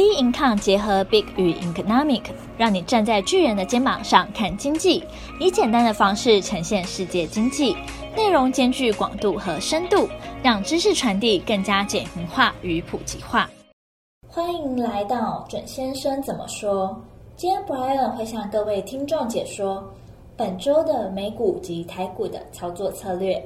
B Income 结合 Big 与 Economic，让你站在巨人的肩膀上看经济，以简单的方式呈现世界经济，内容兼具广度和深度，让知识传递更加简明化与普及化。欢迎来到准先生怎么说？今天 Brian 会向各位听众解说本周的美股及台股的操作策略。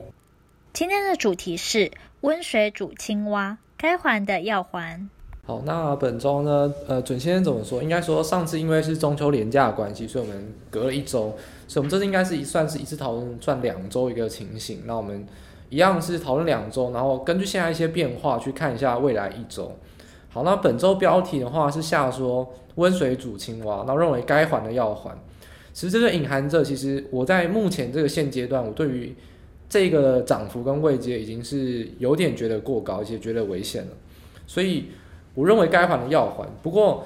今天的主题是温水煮青蛙，该还的要还。好，那本周呢？呃，准先生怎么说？应该说上次因为是中秋连假的关系，所以我们隔了一周，所以我们这次应该是一算是一次讨论赚两周一个情形。那我们一样是讨论两周，然后根据现在一些变化去看一下未来一周。好，那本周标题的话是下说温水煮青蛙，那认为该还的要还。其实这个隐含着，其实我在目前这个现阶段，我对于这个涨幅跟位阶已经是有点觉得过高，而且觉得危险了，所以。我认为该还的要还，不过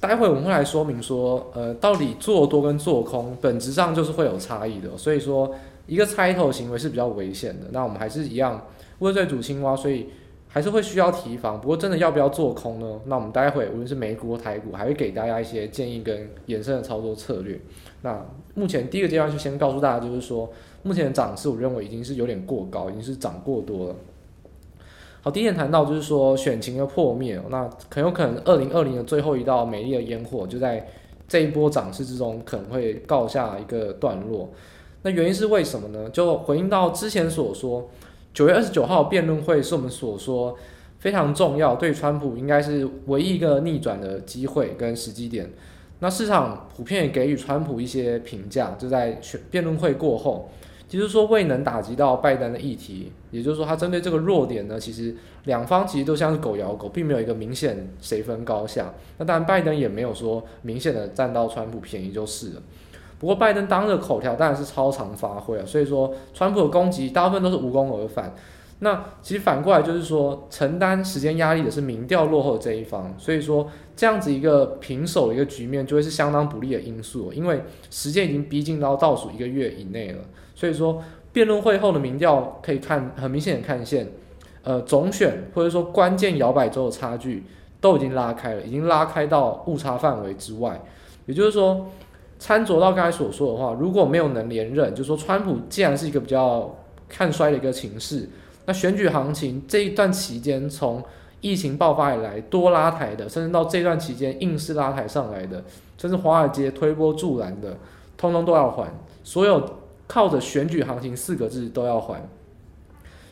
待会我们会来说明说，呃，到底做多跟做空本质上就是会有差异的，所以说一个猜头行为是比较危险的。那我们还是一样温水煮青蛙，所以还是会需要提防。不过真的要不要做空呢？那我们待会无论是美股或台股，还会给大家一些建议跟衍生的操作策略。那目前第一个阶段就先告诉大家，就是说目前的涨势，我认为已经是有点过高，已经是涨过多了。好，第一点谈到就是说选情的破灭，那很有可能二零二零的最后一道美丽的烟火就在这一波涨势之中可能会告下一个段落。那原因是为什么呢？就回应到之前所说，九月二十九号辩论会是我们所说非常重要，对川普应该是唯一一个逆转的机会跟时机点。那市场普遍也给予川普一些评价，就在选辩论会过后。其实说未能打击到拜登的议题，也就是说，他针对这个弱点呢，其实两方其实都像是狗咬狗，并没有一个明显谁分高下。那当然，拜登也没有说明显的占到川普便宜就是了。不过，拜登当日口条当然是超常发挥啊，所以说川普的攻击大部分都是无功而返。那其实反过来就是说，承担时间压力的是民调落后的这一方，所以说这样子一个平手的一个局面就会是相当不利的因素，因为时间已经逼近到倒数一个月以内了。所以说，辩论会后的民调可以看很明显看见，呃，总选或者说关键摇摆州的差距都已经拉开了，已经拉开到误差范围之外。也就是说，参酌到刚才所说的话，如果没有能连任，就是说川普既然是一个比较看衰的一个情势，那选举行情这一段期间从疫情爆发以来多拉抬的，甚至到这段期间硬是拉抬上来的，甚至华尔街推波助澜的，通通都要还所有。靠着选举行情四个字都要还，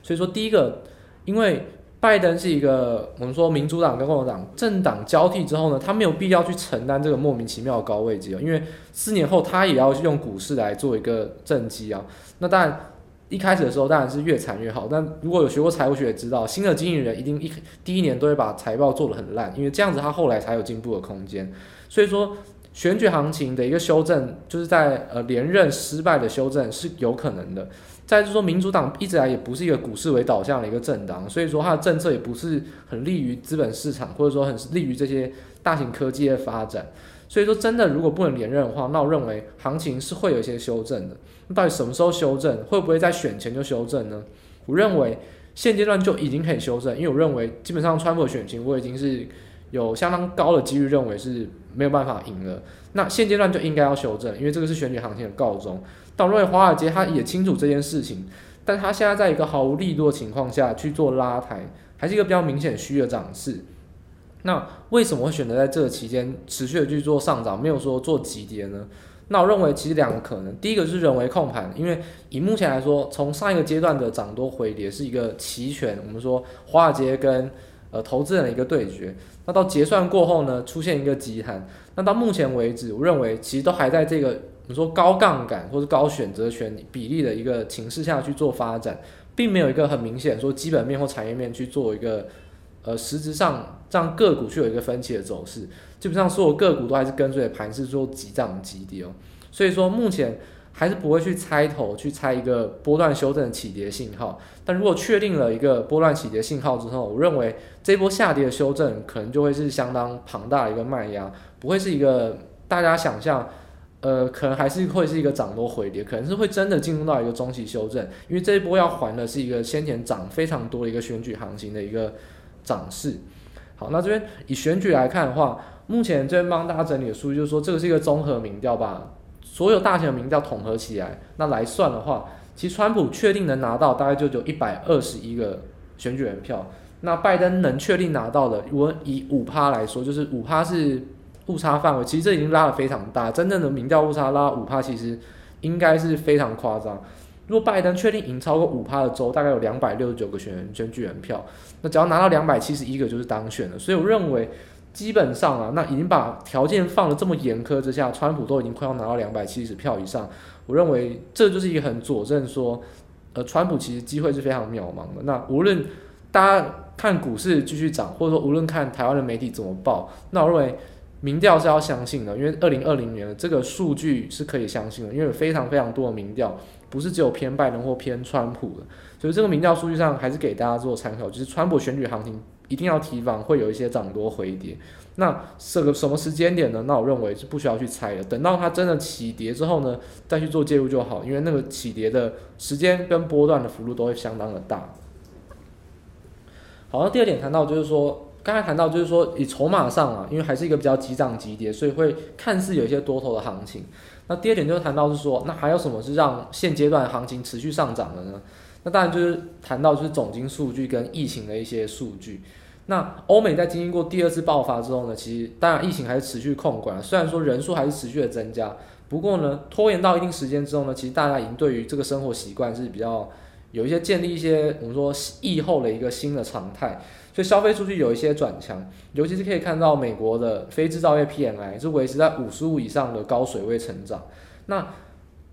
所以说第一个，因为拜登是一个我们说民主党跟共和党政党交替之后呢，他没有必要去承担这个莫名其妙的高位阶，因为四年后他也要用股市来做一个政绩啊。那当然一开始的时候当然是越惨越好，但如果有学过财务学也知道，新的经营人一定一第一年都会把财报做得很烂，因为这样子他后来才有进步的空间。所以说。选举行情的一个修正，就是在呃连任失败的修正是有可能的。再就是说，民主党一直来也不是一个股市为导向的一个政党，所以说它的政策也不是很利于资本市场，或者说很利于这些大型科技的发展。所以说，真的如果不能连任的话，那我认为行情是会有一些修正的。那到底什么时候修正？会不会在选前就修正呢？我认为现阶段就已经可以修正，因为我认为基本上川普选情我已经是。有相当高的几率认为是没有办法赢了，那现阶段就应该要修正，因为这个是选举行情的告终。但我认为华尔街他也清楚这件事情，但他现在在一个毫无力度的情况下去做拉抬，还是一个比较明显虚的涨势。那为什么会选择在这个期间持续的去做上涨，没有说做急跌呢？那我认为其实两个可能，第一个是人为控盘，因为以目前来说，从上一个阶段的涨多回跌是一个期权，我们说华尔街跟呃投资人的一个对决。那到结算过后呢，出现一个急弹。那到目前为止，我认为其实都还在这个我们说高杠杆或者高选择权比例的一个情势下去做发展，并没有一个很明显说基本面或产业面去做一个呃实质上让个股去有一个分歧的走势。基本上所有个股都还是跟随盘势做急涨急跌哦。所以说目前。还是不会去猜头，去猜一个波段修正的起跌信号。但如果确定了一个波段起跌信号之后，我认为这波下跌的修正可能就会是相当庞大的一个卖压，不会是一个大家想象，呃，可能还是会是一个涨多回跌，可能是会真的进入到一个中期修正，因为这一波要还的是一个先前涨非常多的一个选举行情的一个涨势。好，那这边以选举来看的话，目前这边帮大家整理的数据就是说，这个是一个综合民调吧，所有大型的民调统合起来，那来算的话，其实川普确定能拿到大概就有一百二十一个选举人票，那拜登能确定拿到的，我以五趴来说，就是五趴是误差范围，其实这已经拉得非常大，真正的民调误差拉五趴，其实应该是非常夸张。如果拜登确定赢超过五趴的州，大概有两百六十九个选选举人票，那只要拿到两百七十一个就是当选了。所以我认为，基本上啊，那已经把条件放得这么严苛之下，川普都已经快要拿到两百七十票以上。我认为这就是一个很佐证说，呃，川普其实机会是非常渺茫的。那无论大家看股市继续涨，或者说无论看台湾的媒体怎么报，那我认为。民调是要相信的，因为二零二零年这个数据是可以相信的，因为有非常非常多的民调不是只有偏拜登或偏川普的，所以这个民调数据上还是给大家做参考，就是川普选举行情一定要提防会有一些涨多回跌。那这个什么时间点呢？那我认为是不需要去猜的，等到它真的起跌之后呢，再去做介入就好，因为那个起跌的时间跟波段的幅度都会相当的大。好，那第二点谈到就是说。刚才谈到就是说，以筹码上啊，因为还是一个比较急涨急跌，所以会看似有一些多头的行情。那第二点就是谈到是说，那还有什么是让现阶段行情持续上涨的呢？那当然就是谈到就是总经数据跟疫情的一些数据。那欧美在经历过第二次爆发之后呢，其实当然疫情还是持续控管，虽然说人数还是持续的增加，不过呢，拖延到一定时间之后呢，其实大家已经对于这个生活习惯是比较有一些建立一些我们说疫后的一个新的常态。所以消费数据有一些转强，尤其是可以看到美国的非制造业 PMI 是维持在五十五以上的高水位成长。那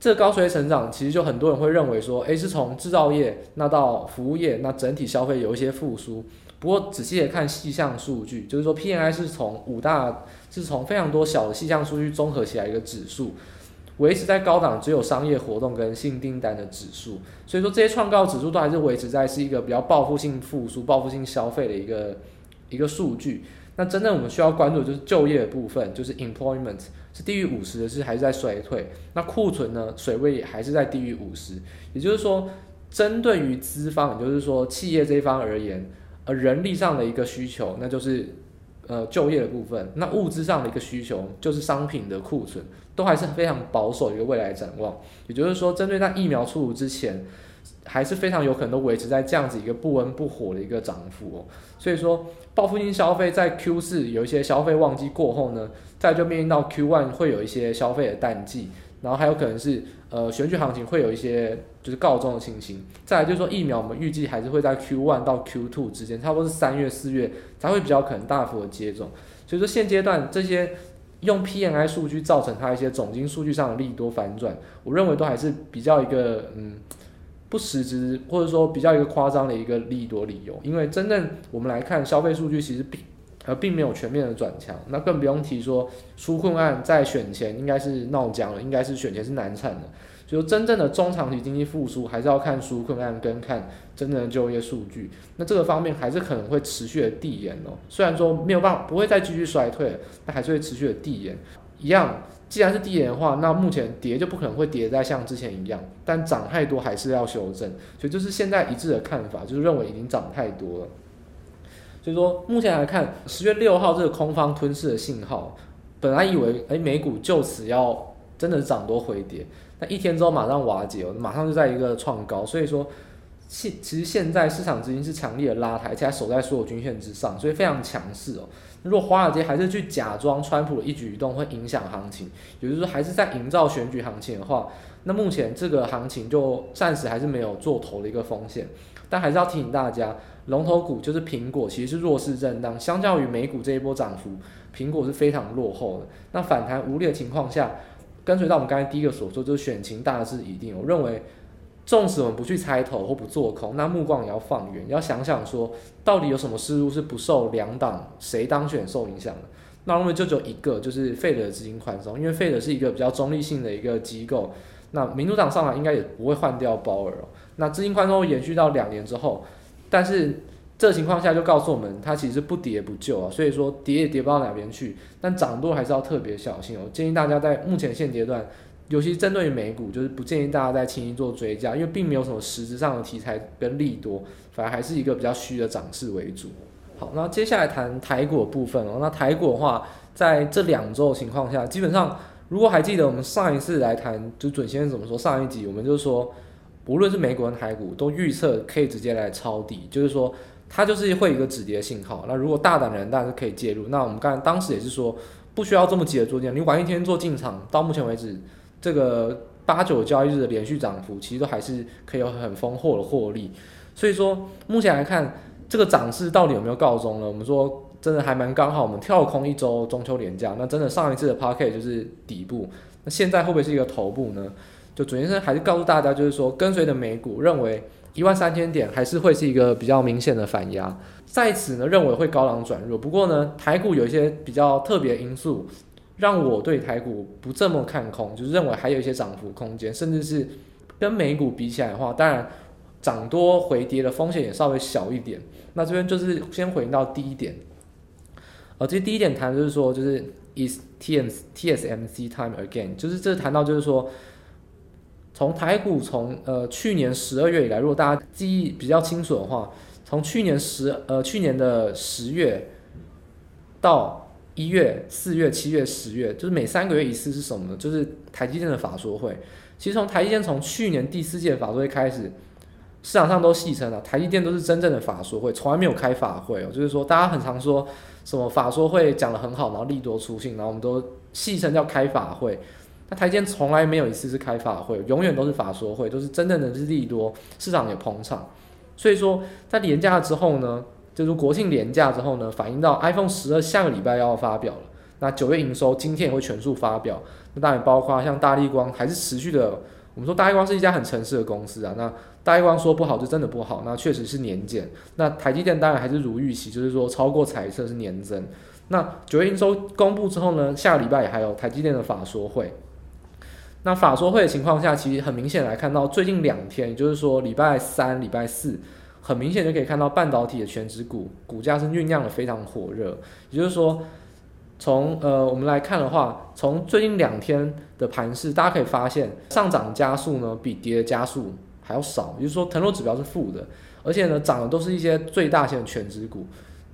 这高水成长，其实就很多人会认为说，诶，是从制造业那到服务业，那整体消费有一些复苏。不过仔细的看细项数据，就是说 PMI 是从五大，是从非常多小的细项数据综合起来一个指数。维持在高档，只有商业活动跟新订单的指数，所以说这些创高指数都还是维持在是一个比较报复性复苏、报复性消费的一个一个数据。那真正我们需要关注的就是就业的部分，就是 employment 是低于五十的，是还是在衰退？那库存呢，水位还是在低于五十。也就是说，针对于资方，也就是说企业这一方而言，呃，人力上的一个需求，那就是。呃，就业的部分，那物资上的一个需求就是商品的库存，都还是非常保守的一个未来展望。也就是说，针对在疫苗出炉之前，还是非常有可能都维持在这样子一个不温不火的一个涨幅哦。所以说，报复性消费在 Q 四有一些消费旺季过后呢，再就面临到 Q one 会有一些消费的淡季。然后还有可能是呃选举行情会有一些就是告终的情形，再来就是说疫苗，我们预计还是会在 Q one 到 Q two 之间，差不多是三月四月才会比较可能大幅的接种。所以说现阶段这些用 PMI 数据造成它一些总经数据上的利多反转，我认为都还是比较一个嗯不实质或者说比较一个夸张的一个利多理由，因为真正我们来看消费数据其实并。而并没有全面的转强，那更不用提说纾困案在选前应该是闹僵了，应该是选前是难产的。所以真正的中长期经济复苏还是要看纾困案跟看真正的就业数据。那这个方面还是可能会持续的递延哦。虽然说没有办法不会再继续衰退，但还是会持续的递延。一样，既然是低点的话，那目前跌就不可能会跌再像之前一样，但涨太多还是要修正。所以就是现在一致的看法，就是认为已经涨太多了。所以说，目前来看，十月六号这个空方吞噬的信号，本来以为诶美股就此要真的涨多回跌，那一天之后马上瓦解，马上就在一个创高。所以说，现其实现在市场资金是强力的拉抬，而且守在所有均线之上，所以非常强势哦。如果华尔街还是去假装川普的一举一动会影响行情，也就是说还是在营造选举行情的话，那目前这个行情就暂时还是没有做头的一个风险。但还是要提醒大家，龙头股就是苹果，其实是弱势震荡。相较于美股这一波涨幅，苹果是非常落后的。那反弹无力的情况下，跟随到我们刚才第一个所说，就是选情大致已定。我认为，纵使我们不去猜头或不做空，那目光也要放远，要想想说，到底有什么事物是不受两党谁当选受影响的？那我认为就只有一个，就是费德资金宽松，因为费德是一个比较中立性的一个机构。那民主党上来应该也不会换掉鲍尔。那资金宽松会延续到两年之后，但是这情况下就告诉我们，它其实不跌不救啊，所以说跌也跌不到哪边去，但涨多还是要特别小心哦。建议大家在目前现阶段，尤其针对于美股，就是不建议大家再轻易做追加，因为并没有什么实质上的题材跟利多，反而还是一个比较虚的涨势为主。好，那接下来谈台股的部分哦。那台股的话，在这两周的情况下，基本上如果还记得我们上一次来谈，就准先生怎么说？上一集我们就说，无论是美股跟台股，都预测可以直接来抄底，就是说它就是会有一个止跌信号。那如果大胆的人当然是可以介入。那我们刚才当时也是说，不需要这么急的做进，你晚一天做进场，到目前为止这个八九交易日的连续涨幅，其实都还是可以有很丰厚的获利。所以说目前来看。这个涨势到底有没有告终呢？我们说真的还蛮刚好，我们跳空一周中秋连假，那真的上一次的 Pocket 就是底部，那现在会不会是一个头部呢？就主先生还是告诉大家，就是说跟随的美股认为一万三千点还是会是一个比较明显的反压，在此呢认为会高浪转弱。不过呢台股有一些比较特别因素，让我对台股不这么看空，就是认为还有一些涨幅空间，甚至是跟美股比起来的话，当然。涨多回跌的风险也稍微小一点。那这边就是先回到第一点，呃，这第一点谈就是说，就是 is TSMC time again，就是这谈到就是说，从台股从呃去年十二月以来，如果大家记忆比较清楚的话，从去年十呃去年的十月到一月、四月、七月、十月，就是每三个月一次是什么呢？就是台积电的法说会。其实从台积电从去年第四届法说会开始。市场上都戏称了，台积电都是真正的法说会，从来没有开法会哦。就是说，大家很常说什么法说会讲得很好，然后利多出尽，然后我们都戏称叫开法会。那台积电从来没有一次是开法会，永远都是法说会，都是真正的是利多，市场也捧场。所以说，在连假之后呢，就是国庆连假之后呢，反映到 iPhone 十二下个礼拜要发表了。那九月营收今天也会全数发表，那当然包括像大立光还是持续的。我们说大立光是一家很诚实的公司啊，那。大立光说不好就真的不好，那确实是年减。那台积电当然还是如预期，就是说超过财测是年增。那九月营收公布之后呢，下个礼拜也还有台积电的法说会。那法说会的情况下，其实很明显来看到最近两天，也就是说礼拜三、礼拜四，很明显就可以看到半导体的全值股股价是酝酿的非常火热。也就是说，从呃我们来看的话，从最近两天的盘势，大家可以发现上涨加速呢比跌的加速还要少，也就是说，腾落指标是负的，而且呢，涨的都是一些最大型的全值股。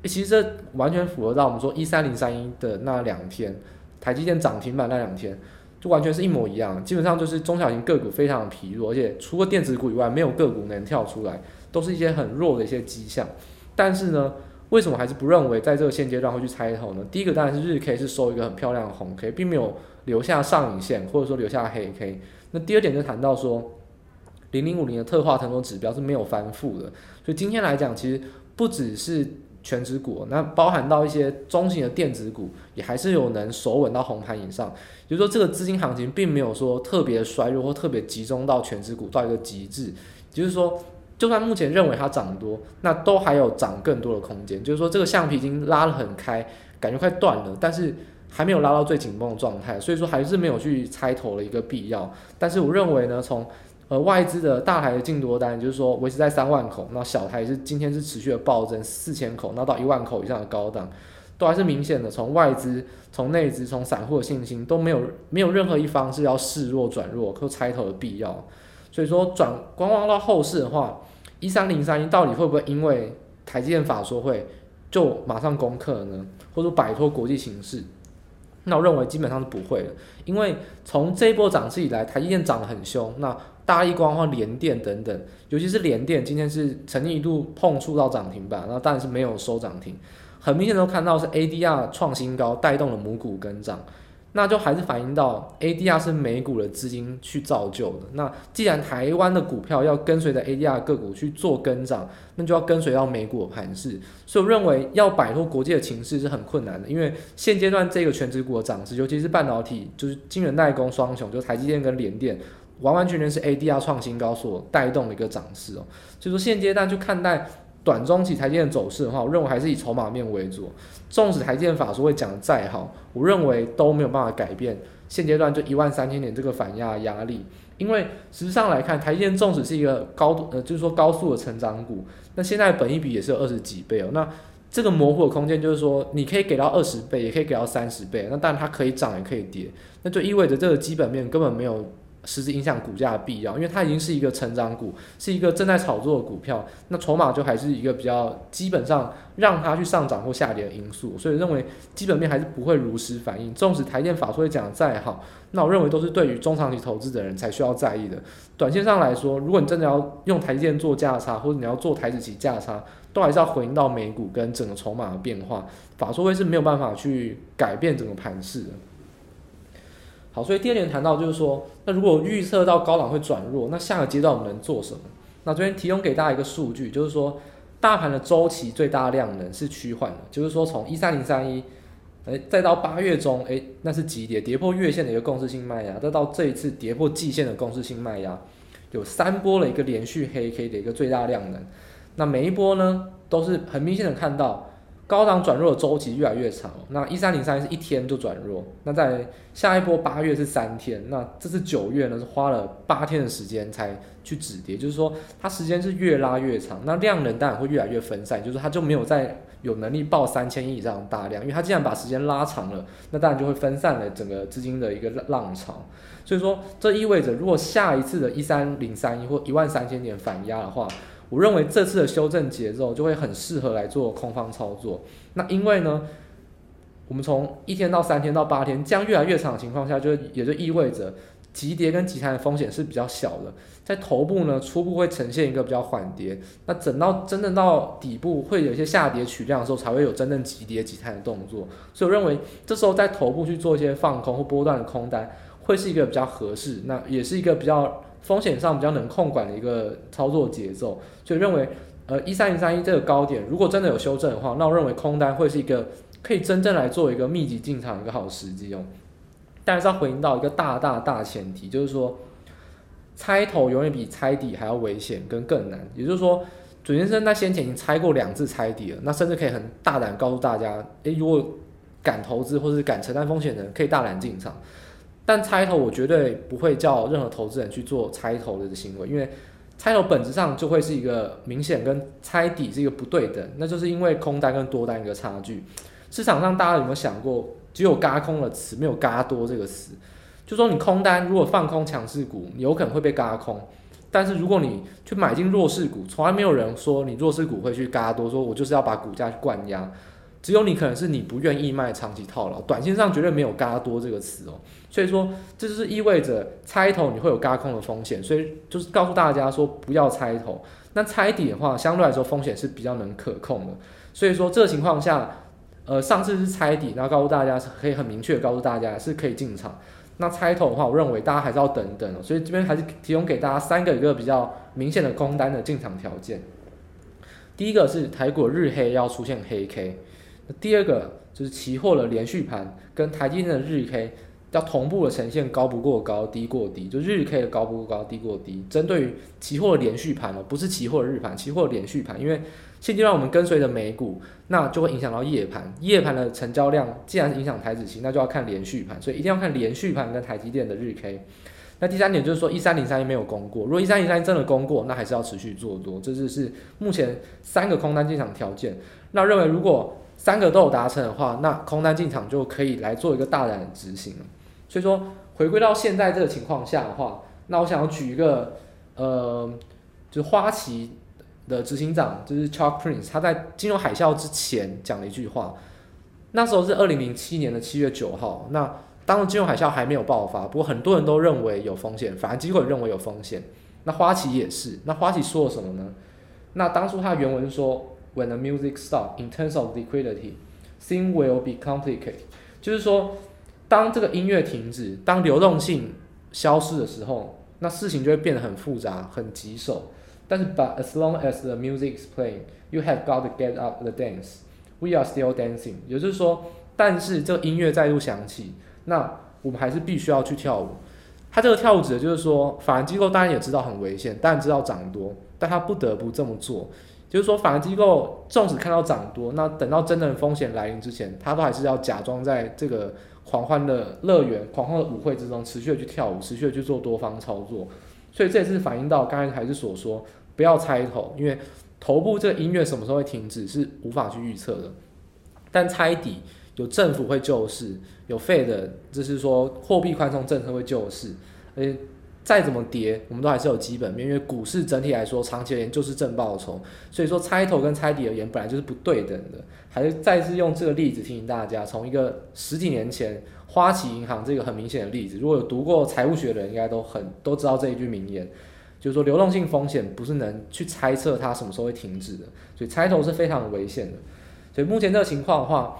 其实这完全符合到我们说一三零三一的那两天，台积电涨停板那两天，就完全是一模一样。基本上就是中小型个股非常的疲弱，而且除了电子股以外，没有个股能跳出来，都是一些很弱的一些迹象。但是呢，为什么还是不认为在这个现阶段会去猜头呢？第一个当然是日 K 是收一个很漂亮的红 K，并没有留下上影线，或者说留下黑 K。那第二点就谈到说。零零五零的特化腾落指标是没有翻负的，所以今天来讲，其实不只是全值股，那包含到一些中型的电子股，也还是有能守稳到红盘以上。也就是说，这个资金行情并没有说特别衰弱或特别集中到全值股到一个极致。就是说，就算目前认为它涨多，那都还有涨更多的空间。就是说，这个橡皮筋拉得很开，感觉快断了，但是还没有拉到最紧绷的状态，所以说还是没有去猜头的一个必要。但是我认为呢，从呃外资的大台的净多单，就是说维持在三万口，那小台是今天是持续的暴增四千口，那到一万口以上的高档，都还是明显的从外资、从内资、从散户的信心都没有没有任何一方是要示弱转弱或猜头的必要，所以说转观望到后市的话，一三零三一到底会不会因为台积电法说会就马上攻克呢，或者摆脱国际形势？那我认为基本上是不会的，因为从这一波涨势以来，台积电涨得很凶，那大立光或联电等等，尤其是联电，今天是曾经一度碰触到涨停板，那当然是没有收涨停，很明显都看到是 ADR 创新高带动了母股跟涨。那就还是反映到 ADR 是美股的资金去造就的。那既然台湾的股票要跟随着 ADR 个股去做跟涨，那就要跟随到美股的盘势。所以我认为要摆脱国际的情势是很困难的，因为现阶段这个全职股的涨势，尤其是半导体，就是晶圆代工双雄，就台积电跟联电，完完全全是 ADR 创新高所带动的一个涨势哦。所以说现阶段就看待。短中期台积电走势的话，我认为还是以筹码面为主。纵使台积电法说会讲的再好，我认为都没有办法改变现阶段就一万三千点这个反压压力。因为实际上来看，台积电纵使是一个高度呃，就是说高速的成长股，那现在本益比也是有二十几倍哦。那这个模糊的空间就是说，你可以给到二十倍，也可以给到三十倍。那当然它可以涨也可以跌，那就意味着这个基本面根本没有实质影响股价的必要，因为它已经是一个成长股，是一个正在炒作的股票，那筹码就还是一个比较基本上让它去上涨或下跌的因素，所以认为基本面还是不会如实反映。纵使台电法说会讲的再好，那我认为都是对于中长期投资的人才需要在意的。短线上来说，如果你真的要用台电做价差，或者你要做台指期价差，都还是要回应到美股跟整个筹码的变化，法说会是没有办法去改变整个盘势的。好，所以第二点谈到就是说，那如果预测到高档会转弱，那下个阶段我们能做什么？那这边提供给大家一个数据，就是说大盘的周期最大量能是趋缓的，就是说从一三零三一，哎，再到八月中，哎，那是急跌，跌破月线的一个共识性卖压，再到这一次跌破季线的共识性卖压，有三波的一个连续黑 K 的一个最大量能，那每一波呢都是很明显的看到。高档转弱的周期越来越长，那一三零三是一天就转弱，那在下一波八月是三天，那这次九月呢是花了八天的时间才去止跌，就是说它时间是越拉越长，那量能当然会越来越分散，就是它就没有再有能力爆三千亿以上大量，因为它既然把时间拉长了，那当然就会分散了整个资金的一个浪潮，所以说这意味着如果下一次的一三零三一或一万三千点反压的话。我认为这次的修正节奏就会很适合来做空方操作。那因为呢，我们从一天到三天到八天，这样越来越长的情况下，就也就意味着急跌跟急弹的风险是比较小的。在头部呢，初步会呈现一个比较缓跌。那等到真正到底部会有一些下跌取量的时候，才会有真正急跌急弹的动作。所以我认为这时候在头部去做一些放空或波段的空单，会是一个比较合适。那也是一个比较。风险上比较能控管的一个操作节奏，所以认为，呃，一三零三一这个高点，如果真的有修正的话，那我认为空单会是一个可以真正来做一个密集进场一个好时机哦。但是要回应到一个大大大前提，就是说，猜头永远比猜底还要危险跟更难。也就是说，准先生在先前已经猜过两次猜底了，那甚至可以很大胆告诉大家，诶，如果敢投资或是敢承担风险的人，可以大胆进场。但猜头我绝对不会叫任何投资人去做猜头的行为，因为猜头本质上就会是一个明显跟猜底是一个不对等，那就是因为空单跟多单一个差距。市场上大家有没有想过，只有嘎空的词，没有嘎多这个词？就说你空单如果放空强势股，有可能会被嘎空；但是如果你去买进弱势股，从来没有人说你弱势股会去嘎多，说我就是要把股价去灌压。只有你可能是你不愿意卖长期套牢，短线上绝对没有嘎多这个词哦。所以说，这就是意味着猜头你会有嘎空的风险，所以就是告诉大家说不要猜头。那猜底的话，相对来说风险是比较能可控的。所以说这个情况下，呃，上次是猜底，然后告诉大家是可以很明确告诉大家是可以进场。那猜头的话，我认为大家还是要等等哦。所以这边还是提供给大家三个一个比较明显的空单的进场条件。第一个是台股日黑要出现黑 K。第二个就是期货的连续盘跟台积电的日 K 要同步的呈现高不过高，低过低，就日 K 的高不过高，低过低。针对于期货的连续盘哦，不是期货的日盘，期货的连续盘，因为现阶段我们跟随着美股，那就会影响到夜盘，夜盘的成交量既然影响台指期，那就要看连续盘，所以一定要看连续盘跟台积电的日 K。那第三点就是说，一三零三一没有攻过，如果一三零三一真的攻过，那还是要持续做多，这就是目前三个空单进场条件。那认为如果三个都有达成的话，那空单进场就可以来做一个大胆的执行了。所以说，回归到现在这个情况下的话，那我想要举一个，呃，就是花旗的执行长，就是 Chuck Prince，他在金融海啸之前讲了一句话。那时候是二零零七年的七月九号，那当时金融海啸还没有爆发，不过很多人都认为有风险，反而机构认为有风险。那花旗也是，那花旗说了什么呢？那当初他原文说。When the music stops, in terms of liquidity, things will be complicated。就是说，当这个音乐停止，当流动性消失的时候，那事情就会变得很复杂、很棘手。但是，But as long as the music is playing, you have got to get up the dance. We are still dancing。也就是说，但是这个音乐再度响起，那我们还是必须要去跳舞。他这个跳舞指的就是说，法人机构当然也知道很危险，当然知道涨多，但他不得不这么做。就是说，法人机构纵使看到涨多，那等到真正的风险来临之前，他都还是要假装在这个狂欢的乐园、狂欢的舞会之中，持续的去跳舞，持续的去做多方操作。所以这也是反映到刚才还是所说，不要猜头，因为头部这个音乐什么时候会停止是无法去预测的。但猜底有政府会救市，有 Fed，就是说货币宽松政策会救市，而且再怎么跌，我们都还是有基本面，因为股市整体来说，长期而言就是正报酬，所以说猜头跟猜底而言，本来就是不对等的。还是再次用这个例子提醒大家，从一个十几年前花旗银行这个很明显的例子，如果有读过财务学的人，应该都很都知道这一句名言，就是说流动性风险不是能去猜测它什么时候会停止的，所以猜头是非常危险的。所以目前这个情况的话，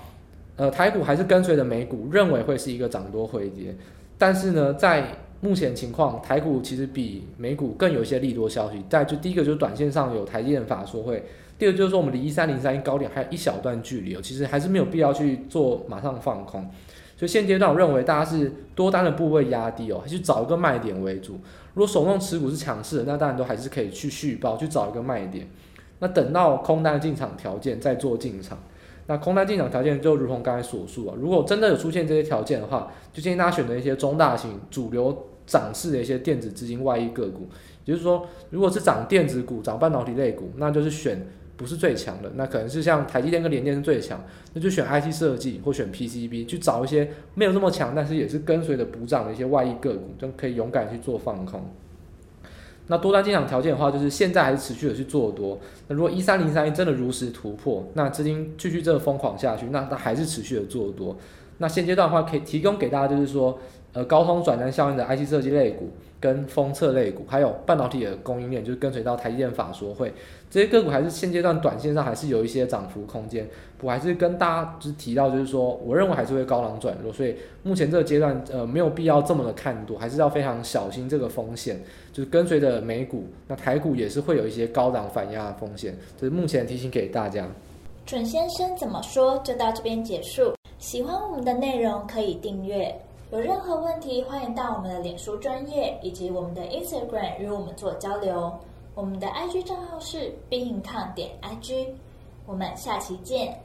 呃，台股还是跟随着美股，认为会是一个涨多回跌，但是呢，在目前情况，台股其实比美股更有一些利多消息。但就第一个就是短线上有台积电法说会，第二就是说我们离一三零三高点还有一小段距离哦，其实还是没有必要去做马上放空。所以现阶段我认为大家是多单的部位压低哦，还是找一个卖点为主。如果手动持股是强势的，那当然都还是可以去续报，去找一个卖点。那等到空单进场条件再做进场。那空单进场条件就如同刚才所述啊，如果真的有出现这些条件的话，就建议大家选择一些中大型、主流涨势的一些电子资金外溢个股。也就是说，如果是涨电子股、涨半导体类股，那就是选不是最强的，那可能是像台积电跟联电是最强，那就选 IC 设计或选 PCB，去找一些没有那么强，但是也是跟随着补涨的一些外溢个股，就可以勇敢去做放空。那多单进场条件的话，就是现在还是持续的去做多。那如果一三零三一真的如实突破，那资金继续这个疯狂下去，那它还是持续的做多。那现阶段的话，可以提供给大家就是说，呃，高通转单效应的 IC 设计类股。跟封测类股，还有半导体的供应链，就是跟随到台积电法说会，这些个股还是现阶段短线上还是有一些涨幅空间。我还是跟大家就是提到，就是说，我认为还是会高档转弱，所以目前这个阶段，呃，没有必要这么的看多，还是要非常小心这个风险。就是跟随着美股，那台股也是会有一些高档反压的风险。这、就是目前提醒给大家。准先生怎么说？就到这边结束。喜欢我们的内容，可以订阅。有任何问题，欢迎到我们的脸书专业以及我们的 Instagram 与我们做交流。我们的 IG 账号是 bincon 点 IG。我们下期见。